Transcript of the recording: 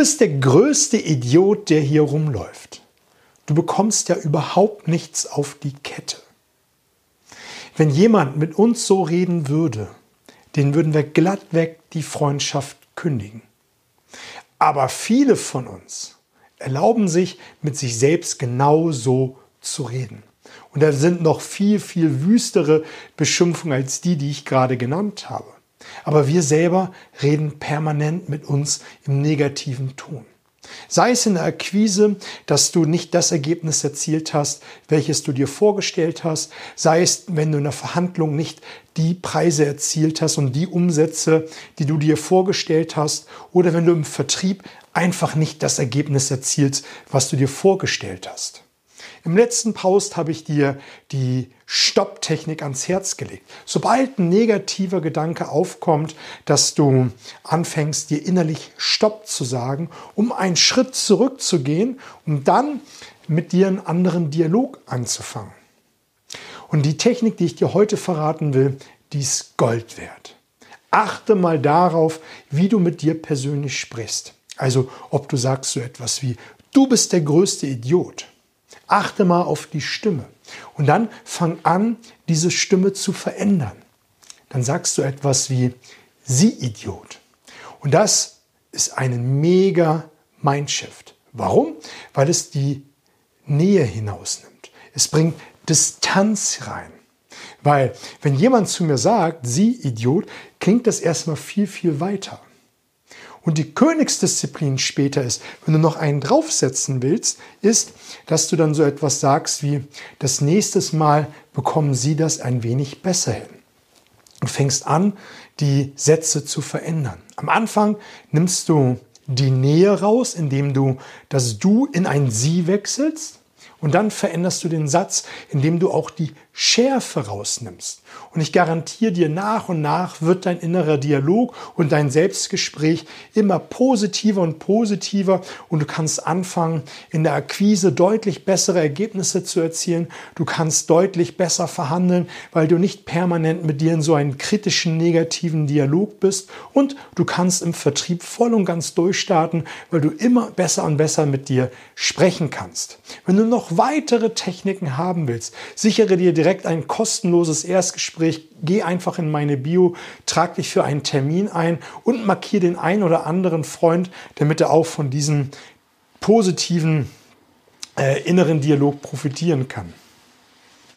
bist der größte Idiot, der hier rumläuft. Du bekommst ja überhaupt nichts auf die Kette. Wenn jemand mit uns so reden würde, den würden wir glattweg die Freundschaft kündigen. Aber viele von uns erlauben sich, mit sich selbst genau so zu reden. Und da sind noch viel, viel wüstere Beschimpfungen als die, die ich gerade genannt habe. Aber wir selber reden permanent mit uns im negativen Ton. Sei es in der Akquise, dass du nicht das Ergebnis erzielt hast, welches du dir vorgestellt hast, sei es, wenn du in der Verhandlung nicht die Preise erzielt hast und die Umsätze, die du dir vorgestellt hast, oder wenn du im Vertrieb einfach nicht das Ergebnis erzielst, was du dir vorgestellt hast. Im letzten Post habe ich dir die Stopptechnik ans Herz gelegt. Sobald ein negativer Gedanke aufkommt, dass du anfängst, dir innerlich Stopp zu sagen, um einen Schritt zurückzugehen, um dann mit dir einen anderen Dialog anzufangen. Und die Technik, die ich dir heute verraten will, die ist Gold wert. Achte mal darauf, wie du mit dir persönlich sprichst. Also ob du sagst so etwas wie, du bist der größte Idiot Achte mal auf die Stimme. Und dann fang an, diese Stimme zu verändern. Dann sagst du etwas wie Sie Idiot. Und das ist ein mega Mindshift. Warum? Weil es die Nähe hinausnimmt. Es bringt Distanz rein. Weil wenn jemand zu mir sagt, Sie Idiot, klingt das erstmal viel, viel weiter. Und die Königsdisziplin später ist, wenn du noch einen draufsetzen willst, ist, dass du dann so etwas sagst wie, das nächste Mal bekommen sie das ein wenig besser hin. Und fängst an, die Sätze zu verändern. Am Anfang nimmst du die Nähe raus, indem du das Du in ein Sie wechselst. Und dann veränderst du den Satz, indem du auch die Schärfe rausnimmst. Und ich garantiere dir, nach und nach wird dein innerer Dialog und dein Selbstgespräch immer positiver und positiver und du kannst anfangen, in der Akquise deutlich bessere Ergebnisse zu erzielen. Du kannst deutlich besser verhandeln, weil du nicht permanent mit dir in so einem kritischen, negativen Dialog bist und du kannst im Vertrieb voll und ganz durchstarten, weil du immer besser und besser mit dir sprechen kannst. Wenn du weitere Techniken haben willst, sichere dir direkt ein kostenloses Erstgespräch. Geh einfach in meine Bio, trag dich für einen Termin ein und markiere den einen oder anderen Freund, damit er auch von diesem positiven äh, inneren Dialog profitieren kann.